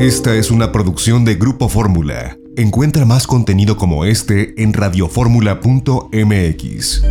Esta es una producción de Grupo Fórmula. Encuentra más contenido como este en radioformula.mx.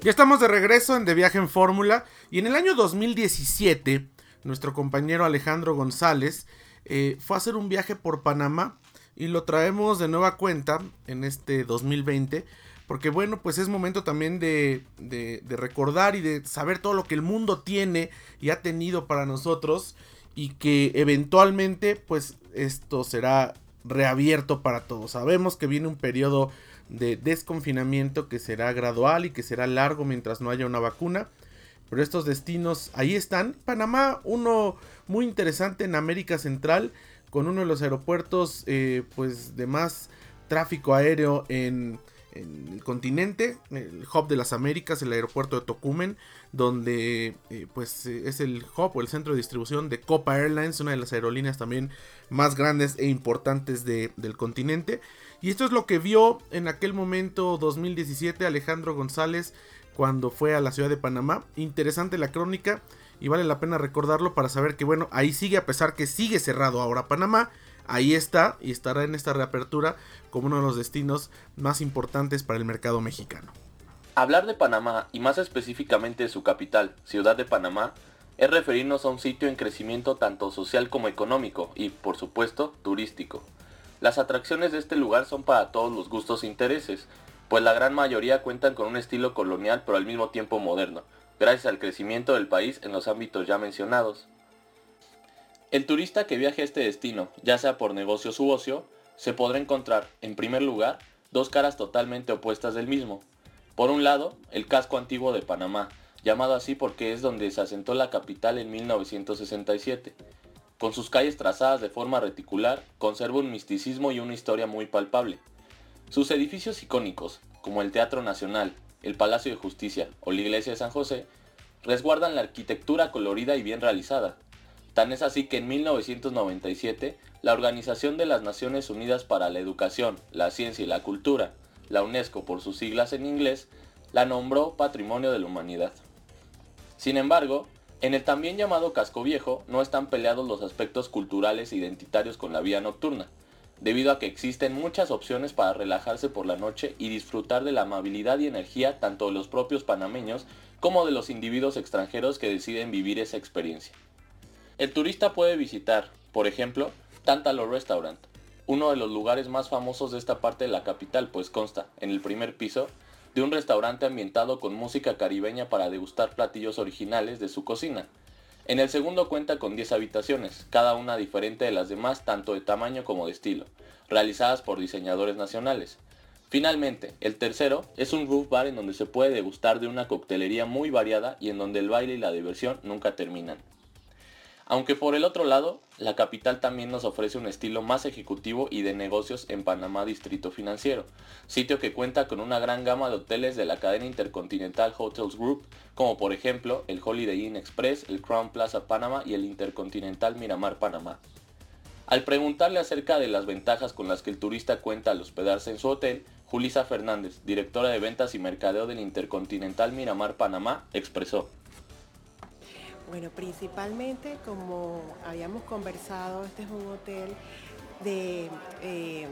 Ya estamos de regreso en De Viaje en Fórmula y en el año 2017 nuestro compañero Alejandro González eh, fue a hacer un viaje por Panamá y lo traemos de nueva cuenta en este 2020 porque bueno pues es momento también de, de, recordar y de saber todo lo que el mundo tiene y ha tenido para nosotros y que eventualmente pues esto será reabierto para todos. Sabemos que viene un periodo de desconfinamiento que será gradual y que será largo mientras no haya una vacuna. Pero estos destinos ahí están. Panamá, uno muy interesante en América Central, con uno de los aeropuertos eh, pues de más tráfico aéreo en, el continente, el hub de las Américas, el aeropuerto de Tocumen, donde eh, pues eh, es el hub o el centro de distribución de Copa Airlines, una de las aerolíneas también más grandes e importantes de, del continente. Y esto es lo que vio en aquel momento 2017 Alejandro González cuando fue a la ciudad de Panamá. Interesante la crónica y vale la pena recordarlo para saber que bueno, ahí sigue a pesar que sigue cerrado ahora Panamá. Ahí está y estará en esta reapertura como uno de los destinos más importantes para el mercado mexicano. Hablar de Panamá y más específicamente de su capital, Ciudad de Panamá, es referirnos a un sitio en crecimiento tanto social como económico y, por supuesto, turístico. Las atracciones de este lugar son para todos los gustos e intereses, pues la gran mayoría cuentan con un estilo colonial pero al mismo tiempo moderno, gracias al crecimiento del país en los ámbitos ya mencionados. El turista que viaje a este destino, ya sea por negocios u ocio, se podrá encontrar, en primer lugar, dos caras totalmente opuestas del mismo. Por un lado, el casco antiguo de Panamá, llamado así porque es donde se asentó la capital en 1967. Con sus calles trazadas de forma reticular, conserva un misticismo y una historia muy palpable. Sus edificios icónicos, como el Teatro Nacional, el Palacio de Justicia o la Iglesia de San José, resguardan la arquitectura colorida y bien realizada. Tan es así que en 1997, la Organización de las Naciones Unidas para la Educación, la Ciencia y la Cultura, la UNESCO por sus siglas en inglés, la nombró Patrimonio de la Humanidad. Sin embargo, en el también llamado casco viejo no están peleados los aspectos culturales e identitarios con la vida nocturna, debido a que existen muchas opciones para relajarse por la noche y disfrutar de la amabilidad y energía tanto de los propios panameños como de los individuos extranjeros que deciden vivir esa experiencia. El turista puede visitar, por ejemplo, Tantalo Restaurant, uno de los lugares más famosos de esta parte de la capital, pues consta, en el primer piso, de un restaurante ambientado con música caribeña para degustar platillos originales de su cocina, en el segundo cuenta con 10 habitaciones, cada una diferente de las demás tanto de tamaño como de estilo, realizadas por diseñadores nacionales. Finalmente, el tercero es un roof bar en donde se puede degustar de una coctelería muy variada y en donde el baile y la diversión nunca terminan. Aunque por el otro lado, la capital también nos ofrece un estilo más ejecutivo y de negocios en Panamá Distrito Financiero, sitio que cuenta con una gran gama de hoteles de la cadena Intercontinental Hotels Group, como por ejemplo el Holiday Inn Express, el Crown Plaza Panamá y el Intercontinental Miramar Panamá. Al preguntarle acerca de las ventajas con las que el turista cuenta al hospedarse en su hotel, Julisa Fernández, directora de ventas y mercadeo del Intercontinental Miramar Panamá, expresó. Bueno, principalmente como habíamos conversado, este es un hotel de eh,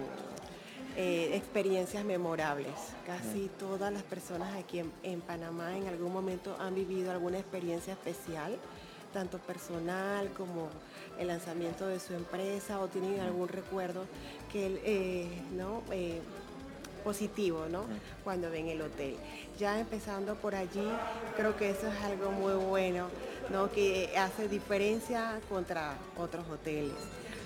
eh, experiencias memorables. Casi todas las personas aquí en, en, Panamá en algún momento han vivido alguna experiencia especial, tanto personal como el lanzamiento de su empresa o tienen algún recuerdo que eh, no positivo, ¿no? Cuando ven el hotel. Ya empezando por allí, creo que eso es algo muy bueno ¿no? que hace diferencia contra otros hoteles.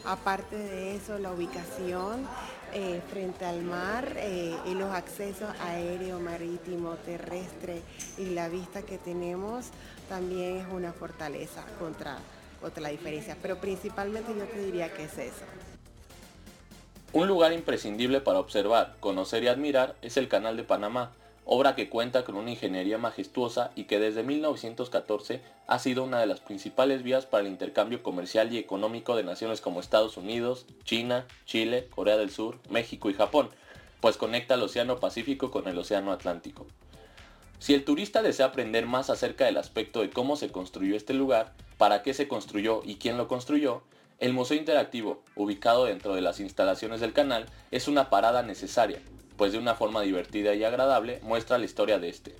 Aparte de eso, la ubicación eh, frente al mar eh, y los accesos aéreo, marítimo, terrestre y la vista que tenemos también es una fortaleza contra, contra diferencia. Pero principalmente yo te diría que es eso. Un lugar imprescindible para observar, conocer y admirar es el Canal de Panamá, obra que cuenta con una ingeniería majestuosa y que desde 1914 ha sido una de las principales vías para el intercambio comercial y económico de naciones como Estados Unidos, China, Chile, Corea del Sur, México y Japón, pues conecta el Océano Pacífico con el Océano Atlántico. Si el turista desea aprender más acerca del aspecto de cómo se construyó este lugar, para qué se construyó y quién lo construyó, el Museo Interactivo, ubicado dentro de las instalaciones del canal, es una parada necesaria, pues de una forma divertida y agradable muestra la historia de este.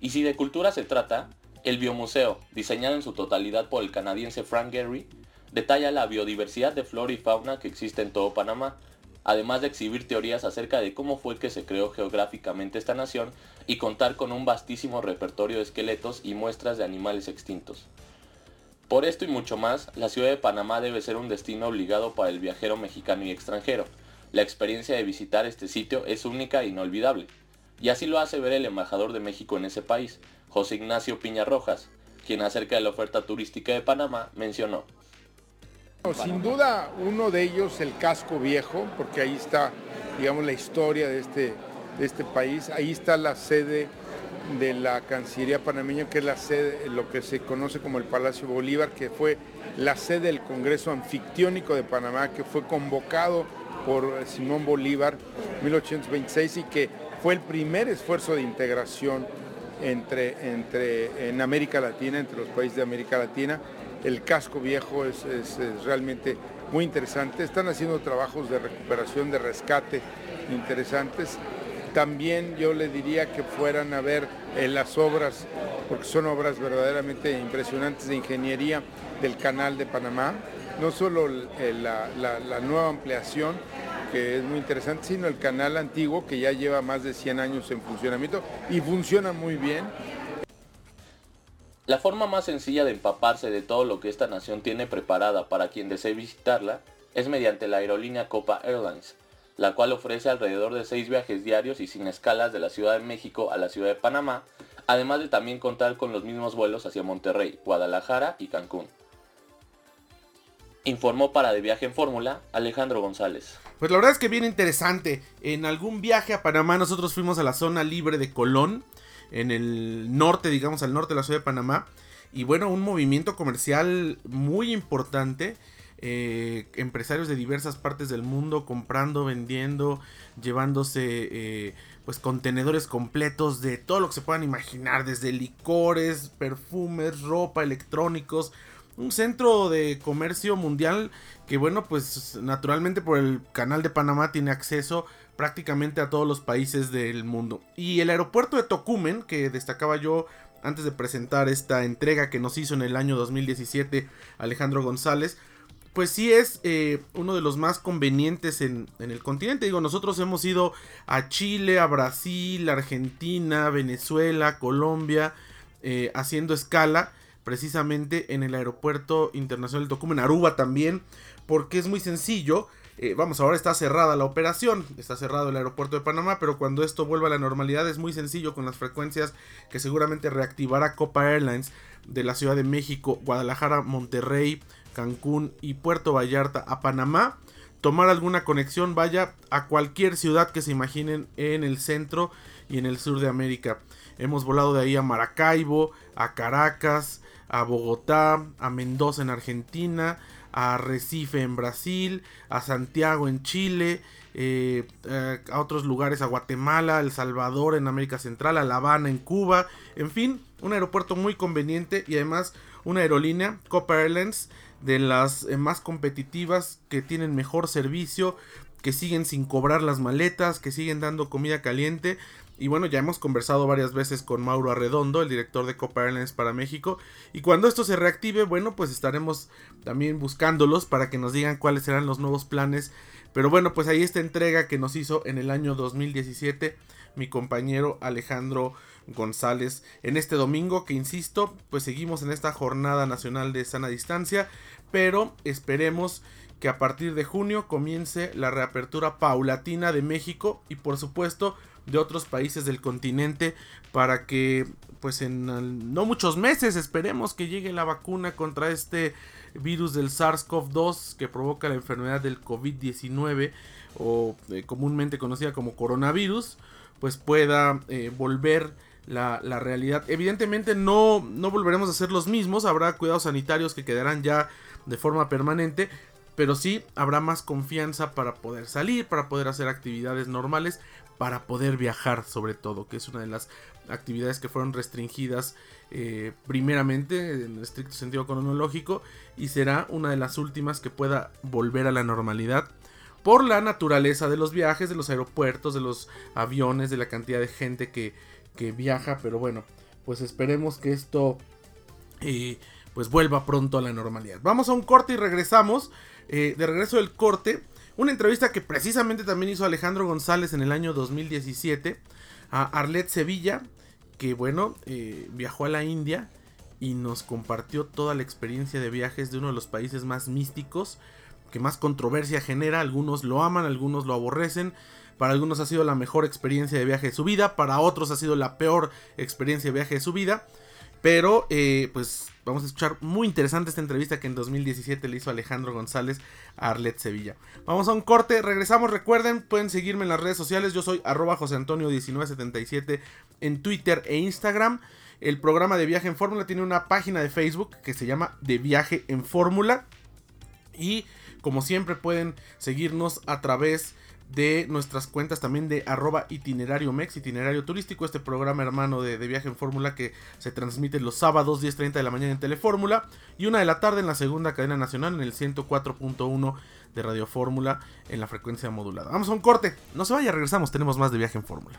Y si de cultura se trata, el Biomuseo, diseñado en su totalidad por el canadiense Frank Gehry, detalla la biodiversidad de flora y fauna que existe en todo Panamá, además de exhibir teorías acerca de cómo fue que se creó geográficamente esta nación y contar con un vastísimo repertorio de esqueletos y muestras de animales extintos. Por esto y mucho más, la ciudad de Panamá debe ser un destino obligado para el viajero mexicano y extranjero, la experiencia de visitar este sitio es única e inolvidable. Y así lo hace ver el embajador de México en ese país, José Ignacio Piña Rojas, quien acerca de la oferta turística de Panamá mencionó. Sin duda uno de ellos el casco viejo, porque ahí está, digamos, la historia de este, de este país. Ahí está la sede de la Cancillería panameña, que es la sede, lo que se conoce como el Palacio Bolívar, que fue la sede del Congreso Anfictiónico de Panamá, que fue convocado por Simón Bolívar 1826 y que fue el primer esfuerzo de integración entre, entre, en América Latina, entre los países de América Latina. El casco viejo es, realmente muy interesante. Están haciendo trabajos de recuperación, de rescate interesantes. También yo le diría que fueran a ver eh, las obras, porque son obras verdaderamente impresionantes de ingeniería del canal de Panamá no solo la, nueva ampliación, que es muy interesante, sino el canal antiguo que ya lleva más de 100 años en funcionamiento y funciona muy bien. La forma más sencilla de empaparse de todo lo que esta nación tiene preparada para quien desee visitarla es mediante la aerolínea Copa Airlines, la cual ofrece alrededor de 6 viajes diarios y sin escalas de la Ciudad de México a la Ciudad de Panamá, además de también contar con los mismos vuelos hacia Monterrey, Guadalajara y Cancún. Informó para De Viaje en Fórmula Alejandro González. Pues la verdad es que bien interesante. En algún viaje a Panamá nosotros fuimos a la zona libre de Colón, en el norte, digamos al norte de la ciudad de Panamá. Y bueno, un movimiento comercial muy importante. Eh, empresarios de diversas partes del mundo comprando, vendiendo, llevándose eh, pues contenedores completos de todo lo que se puedan imaginar, desde licores, perfumes, ropa, electrónicos, un centro de comercio mundial que bueno pues naturalmente por el canal de Panamá tiene acceso prácticamente a todos los países del mundo. Y el aeropuerto de Tocumen, que destacaba yo antes de presentar esta entrega que nos hizo en el año 2017 Alejandro González, pues sí es eh, uno de los más convenientes en, el continente. Digo, nosotros hemos ido a Chile, a Brasil, Argentina, Venezuela, Colombia, eh, haciendo escala precisamente en el aeropuerto internacional de Tocumen, Aruba también, porque es muy sencillo. Eh, vamos, ahora está cerrada la operación, está cerrado el aeropuerto de Panamá, pero cuando esto vuelva a la normalidad es muy sencillo con las frecuencias que seguramente reactivará Copa Airlines de la Ciudad de México, Guadalajara, Monterrey, Cancún y Puerto Vallarta a Panamá. Tomar alguna conexión, vaya a cualquier ciudad que se imaginen en el centro y en el sur de América. Hemos volado de ahí a Maracaibo, a Caracas, a Bogotá, a Mendoza en Argentina, a Recife en Brasil, a Santiago en Chile, eh, eh, a otros lugares, a Guatemala, El Salvador en América Central, a La Habana en Cuba, en fin, un aeropuerto muy conveniente y además una aerolínea, Copa Airlines, de las eh, más competitivas, que tienen mejor servicio, que siguen sin cobrar las maletas, que siguen dando comida caliente y bueno, ya hemos conversado varias veces con Mauro Arredondo, el director de Copa Airlines para México. Y cuando esto se reactive, bueno, pues estaremos también buscándolos para que nos digan cuáles serán los nuevos planes. Pero bueno, pues ahí esta entrega que nos hizo en el año 2017 mi compañero Alejandro González. En este domingo que insisto pues seguimos en esta jornada nacional de sana distancia pero esperemos que a partir de junio comience la reapertura paulatina de México y por supuesto de otros países del continente para que pues en no muchos meses esperemos que llegue la vacuna contra este virus del SARS-CoV-2 que provoca la enfermedad del COVID-19 o eh, comúnmente conocida como coronavirus pues pueda eh, volver la, realidad. Evidentemente no, no volveremos a ser los mismos, habrá cuidados sanitarios que quedarán ya de forma permanente, pero sí habrá más confianza para poder salir, para poder hacer actividades normales, para poder viajar sobre todo, que es una de las actividades que fueron restringidas eh, primeramente en estricto sentido cronológico y será una de las últimas que pueda volver a la normalidad por la naturaleza de los viajes, de los aeropuertos, de los aviones, de la cantidad de gente que, que viaja, pero bueno, pues esperemos que esto eh, pues vuelva pronto a la normalidad. Vamos a un corte y regresamos. Eh, de regreso del corte, una entrevista que precisamente también hizo Alejandro González en el año 2017 a Arlet Sevilla, que bueno, eh, viajó a la India y nos compartió toda la experiencia de viajes de uno de los países más místicos que más controversia genera. Algunos lo aman, algunos lo aborrecen. Para algunos ha sido la mejor experiencia de viaje de su vida, para otros ha sido la peor experiencia de viaje de su vida. Pero, eh, pues vamos a escuchar muy interesante esta entrevista que en 2017 le hizo Alejandro González a Arlet Sevilla. Vamos a un corte, regresamos. Recuerden, pueden seguirme en las redes sociales. Yo soy arroba José Antonio 1977 en Twitter e Instagram. El programa de viaje en fórmula tiene una página de Facebook que se llama De Viaje en Fórmula. Y como siempre pueden seguirnos a través de nuestras cuentas también de arroba itinerario itinerario turístico, este programa hermano de, viaje en fórmula que se transmite los sábados 10.30 de la mañana en Telefórmula y una de la tarde en la segunda cadena nacional en el 104.1 de Radio Fórmula en la frecuencia modulada. Vamos a un corte, no se vaya, regresamos, tenemos más de viaje en fórmula.